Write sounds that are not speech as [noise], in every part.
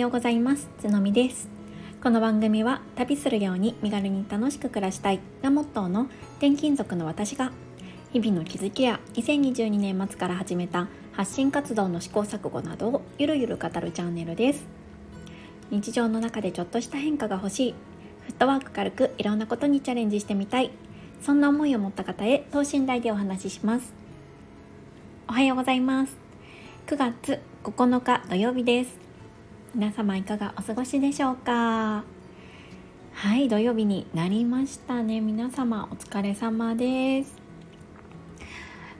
ようございます。つのみです。この番組は旅するように身軽に楽しく暮らしたいがモットーの転勤族の私が日々の気づきや2022年末から始めた発信活動の試行錯誤などをゆるゆる語るチャンネルです。日常の中でちょっとした変化が欲しい。フットワーク軽くいろんなことにチャレンジしてみたい。そんな思いを持った方へ等身大でお話しします。おはようございます。9月9日土曜日です。皆様いかがお過ごしでしょうか？はい土曜日になりましたね。皆様お疲れ様です。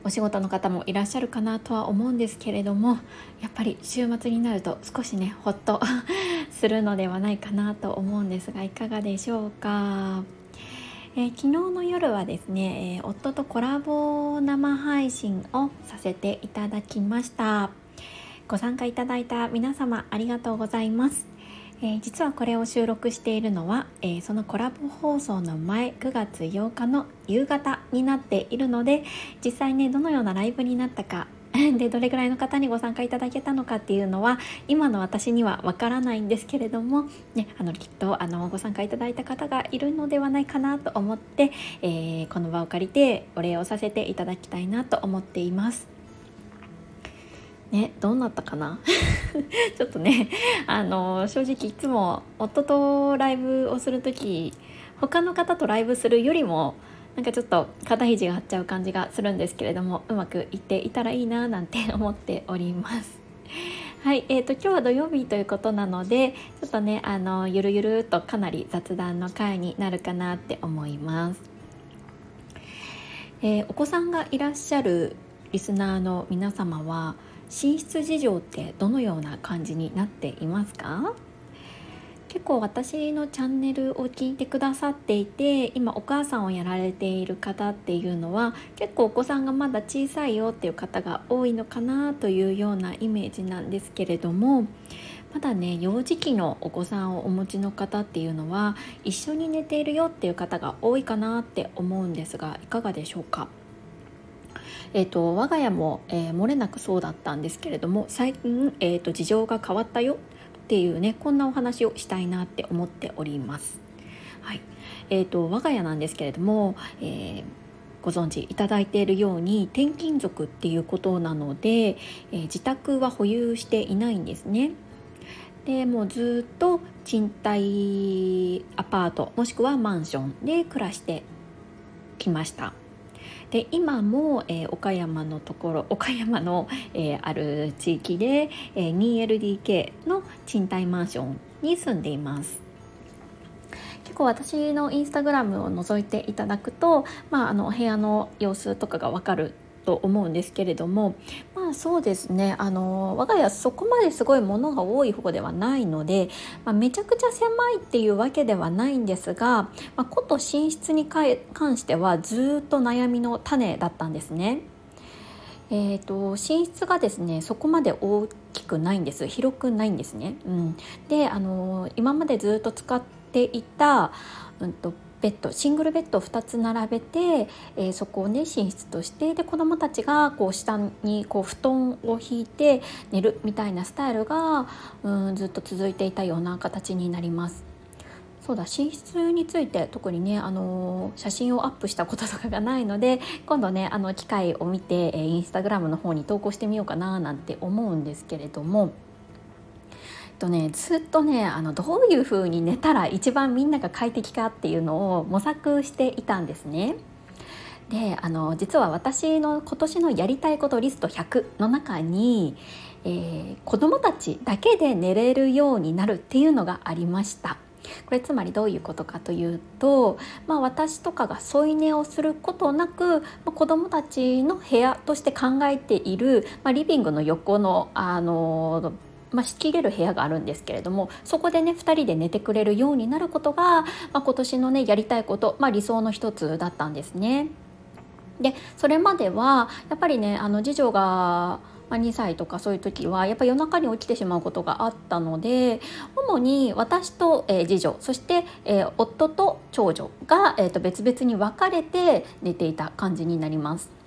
お仕事の方もいらっしゃるかなとは思うんですけれどもやっぱり週末になると少しねほっと [laughs] するのではないかなと思うんですがいかがでしょうか？えー、昨日の夜はですね、えー、夫とコラボ生配信をさせていただきました。ご参加いただいた皆様ありがとうございます、えー、実はこれを収録しているのは、えそのコラボ放送の前9月8日の夕方になっているので実際ねどのようなライブになったか [laughs] でどれぐらいの方にご参加いただけたのかっていうのは今の私にはわからないんですけれども、ね、あのきっとあのご参加いただいた方がいるのではないかなと思って、えー、この場を借りてお礼をさせていただきたいなと思っています。ね、どうなったかな？[laughs] ちょっとねあの正直いつも夫とライブをする時他の方とライブするよりもなんかちょっと肩肘が張っちゃう感じがするんですけれどもうまくいっていたらいいななんて [laughs] 思っております。はい、えーと、今日は土曜日ということなのでちょっとねあのゆるゆるとかなり雑談の回になるかなって思います。えー、お子さんがいらっしゃるリスナーの皆様は寝室事情ってどのような感じになっていますか？結構私のチャンネルを聞いてくださっていて今お母さんをやられている方っていうのは結構お子さんがまだ小さいよっていう方が多いのかなというようなイメージなんですけれどもまだね幼児期のお子さんをお持ちの方っていうのは一緒に寝ているよっていう方が多いかなって思うんですがいかがでしょうか？えーと、我が家も、えー、漏れなくそうだったんですけれども最近、えーと事情が変わったよっていうねこんなお話をしたいなって思っております。はいえーと、我が家なんですけれども、えーご存知いただいているように転勤族っていうことなので、えー、自宅は保有していないんですね。でもうずっと賃貸アパートもしくはマンションで暮らしてきました。で今も、えー、岡山のところ岡山の、えー、ある地域で、えー、2LDK の賃貸マンションに住んでいます。結構私のインスタグラムを覗いていただくと、まあ、あのお部屋の様子とかがわかると思うんですけれどもまあそうですねあの我が家そこまですごいものが多い方ではないので、まあ、めちゃくちゃ狭いっていうわけではないんですが、まあ、こと寝室に関してはずっと悩みの種だったんですね。えーと、寝室がですねそこまで大きくないんです広くないんですね。うん、であの今までずっと使っていた、うんとベッドシングルベッドを2つ並べて、えー、そこをね寝室としてで子どもたちがこう下にこう布団を引いて寝るみたいなスタイルがうんずっと続いていたような形になります。そうだ寝室について特にね、あのー、写真をアップしたこととかがないので今度ねあの機会を見て、えー、インスタグラムの方に投稿してみようかななんて思うんですけれども。とねずっとねあのどういう風に寝たら一番みんなが快適かっていうのを模索していたんですね。であの実は私の今年のやりたいことリスト100の中に、えー、子どもたちだけで寝れるようになるっていうのがありました。これつまりどういうことかというと、まあ、私とかが添い寝をすることなく、まあ、子どもたちの部屋として考えている、まあ、リビングの横のあのまあ、仕切れる部屋があるんですけれどもそこでね2人で寝てくれるようになることが、まあ、今年のねやりたいこと、まあ、理想の一つだったんですね。でそれまではやっぱりねあの次女が2歳とかそういう時はやっぱ夜中に起きてしまうことがあったので主に私と、えー、次女そして、えー、夫と長女が、えーと別々に分かれて寝ていた感じになります。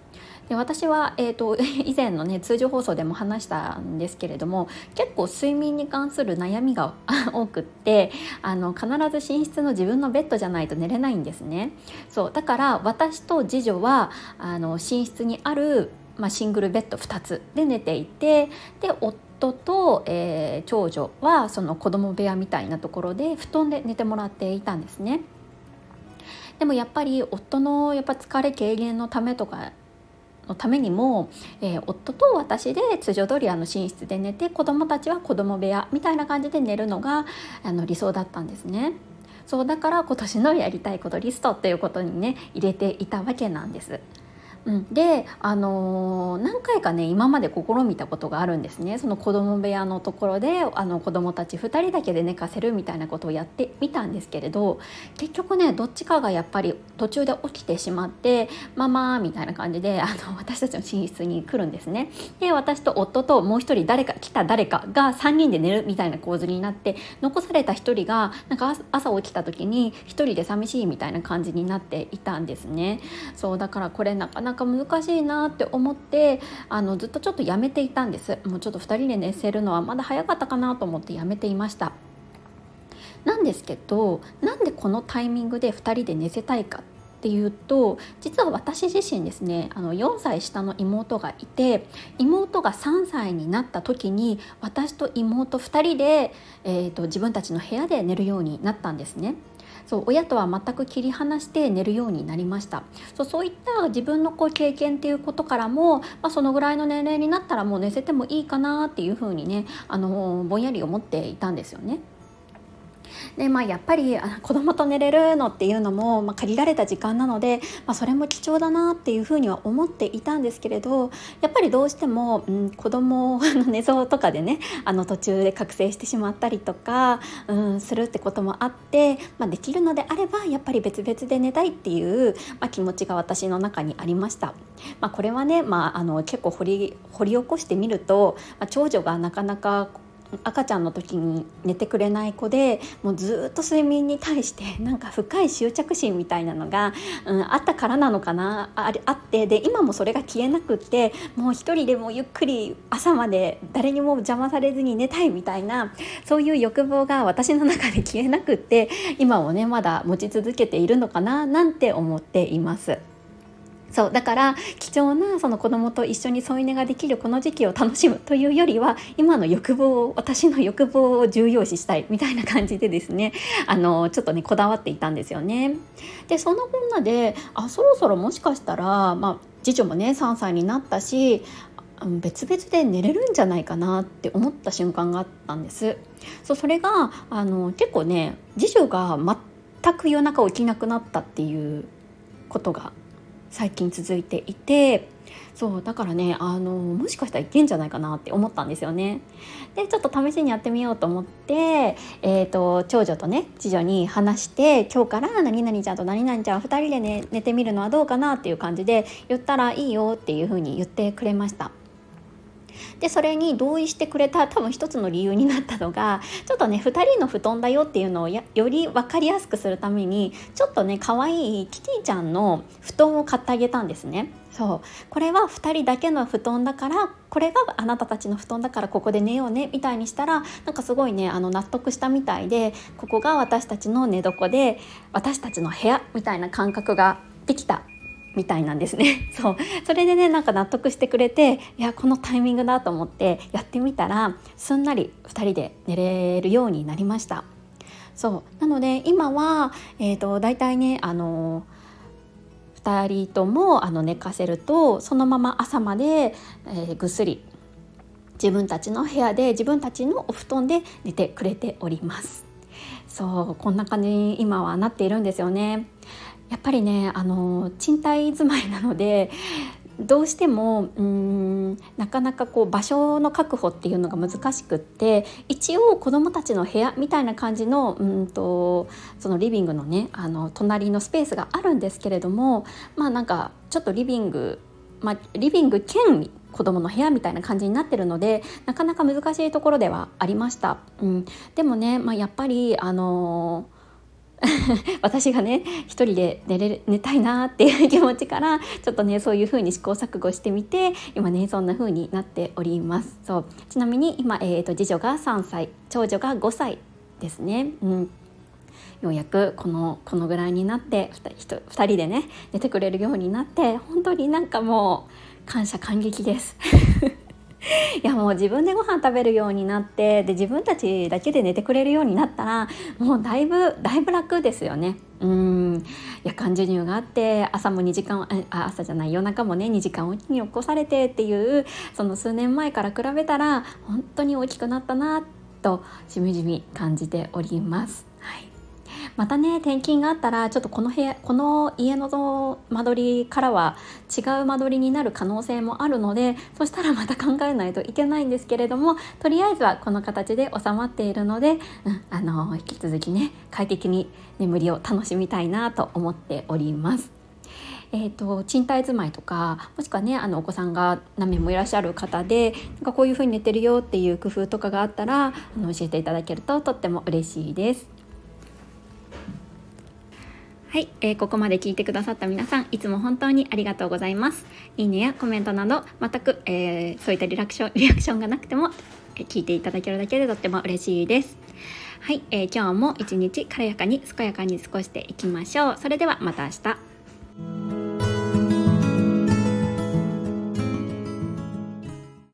で私は、えーと、[laughs] 以前のね通常放送でも話したんですけれども結構睡眠に関する悩みが [laughs] 多くってあの必ず寝室の自分のベッドじゃないと寝れないんですねそうだから私と次女はあの寝室にある、まあ、シングルベッド2つで寝ていてで夫と、えー、長女はその子供部屋みたいなところで布団で寝てもらっていたんですね。でもやっぱり夫のやっぱ疲れ軽減のためとかのためにも、えー、夫と私で通常通りあの寝室で寝て子供たちは子供部屋みたいな感じで寝るのがあの理想だったんですね。そうだから今年のやりたいことリストっていうことにね入れていたわけなんです。うん、で、あのー、何回かね今まで試みたことがあるんですねその子供部屋のところであの子供たち2人だけで寝かせるみたいなことをやってみたんですけれど結局ねどっちかがやっぱり途中で起きてしまって「ママ」みたいな感じであの私たちの寝室に来るんですね。で私と夫ともう一人誰か来た誰かが3人で寝るみたいな構図になって残された1人がなんか朝起きた時に1人で寂しいみたいな感じになっていたんですね。そうだからこれなかなかか難しいなって思ってあのずっとちょっとやめていたんですもうちょっと2人で寝せるのはまだ早かったかなと思ってやめていましたなんですけどなんでこのタイミングで2人で寝せたいかっていうと実は私自身ですねあの4歳下の妹がいて妹が3歳になった時に私と妹2人で、えーと自分たちの部屋で寝るようになったんですね。そう親とは全く切り離して寝るようになりましたそうそういった自分のこう経験っていうことからも、まあ、そのぐらいの年齢になったらもう寝せてもいいかなっていうふうにねあのぼんやり思っていたんですよね。でまあ、やっぱり子供と寝れるのっていうのも、まあ、限られた時間なので、まあ、それも貴重だなっていうふうには思っていたんですけれどやっぱりどうしても、うん、子供の寝相とかでねあの途中で覚醒してしまったりとか、うん、するってこともあって、まあ、できるのであればやっぱり別々で寝たいっていう、まあ、気持ちが私の中にありました。まあ、これはね、まあ、あの結構掘り掘り起こしてみると、まあ、長女がなかなか赤ちゃんの時に寝てくれない子でもうずっと睡眠に対して [laughs] なんか深い執着心みたいなのが、うん、あったからなのかなああってで今もそれが消えなくってもう一人でもゆっくり朝まで誰にも邪魔されずに寝たいみたいなそういう欲望が私の中で消えなくって今もねまだ持ち続けているのかななんて思っています。そうだから貴重なその子供と一緒に添い寝ができるこの時期を楽しむというよりは今の欲望を私の欲望を重要視したいみたいな感じでですね [laughs] あのちょっとねこだわっていたんですよね。でそのこんなであそろそろもしかしたら、まあ、次女もね3歳になったし別々で寝れるんじゃないかなって思った瞬間があったんですそうそれがあの結構ね次女が全く夜中起きなくなったっていうことが最近続いていてそうだからねあのもしかしたらいけんじゃないかなって思ったんですよね。でちょっと試しにやってみようと思って、えーと、長女とね次女に話して今日から何々ちゃんと何々ちゃん2人で、ね、寝てみるのはどうかなっていう感じで言ったらいいよっていうふうに言ってくれました。でそれに同意してくれた多分一つの理由になったのがちょっとね2人の布団だよっていうのをより分かりやすくするためにちょっとね可愛いキティちゃんの布団を買ってあげたんですね。そうこれは2人だけの布団だからこれがあなたたちの布団だからここで寝ようねみたいにしたらなんかすごいねあの納得したみたいでここが私たちの寝床で私たちの部屋みたいな感覚ができたみたいなんですね。[laughs] そう。それでねなんか納得してくれていやこのタイミングだと思ってやってみたらすんなり2人で寝れるようになりました。そう。なので今は、えーと、大体ねあの2人ともあの寝かせるとそのまま朝まで、えー、ぐっすり自分たちの部屋で自分たちのお布団で寝てくれております。そう。こんな感じに今はなっているんですよね。やっぱりねあの賃貸住まいなのでどうしてもうんなかなかこう場所の確保っていうのが難しくって一応子どもたちの部屋みたいな感じのうんとそのリビングのねあの隣のスペースがあるんですけれどもまあなんかちょっとリビング、まあ、リビング兼子供の部屋みたいな感じになってるのでなかなか難しいところではありました。うん、でもね、まあ、やっぱりあのー [laughs] 私がね一人で寝れ寝たいなっていう [laughs] 気持ちからちょっとねそういう風に試行錯誤してみて今ねそんな風になっております。そう。ちなみに今、えーと、次女が3歳長女が5歳ですね。うん。ようやくこのこのぐらいになって2人でね寝てくれるようになって本当になんかもう感謝感激です。[laughs] いやもう自分でご飯食べるようになってで自分たちだけで寝てくれるようになったらもうだいぶだいぶ楽ですよね。うん夜間授乳があって朝も2時間あ朝じゃない夜中もね2時間おきに起こされてっていうその数年前から比べたら本当に大きくなったなとしみじみ感じております。はいまたね転勤があったらちょっとこの部屋この家の間取りからは違う間取りになる可能性もあるのでそしたらまた考えないといけないんですけれどもとりあえずはこの形で収まっているので、うん、あの引き続きね快適に眠りを楽しみたいなと思っております。えーと、賃貸住まいとかもしくはねあのお子さんが何名もいらっしゃる方でなんかこういう風に寝てるよっていう工夫とかがあったらあの教えていただけるととっても嬉しいです。はい、えー、ここまで聞いてくださった皆さんいつも本当にありがとうございます。いいねやコメントなど全く、えー、そういったリアクション [laughs] リアクションがなくても聞いていただけるだけでとっても嬉しいです。はい、えー、今日も一日軽やかに健やかに過ごしていきましょう。それではまた明日。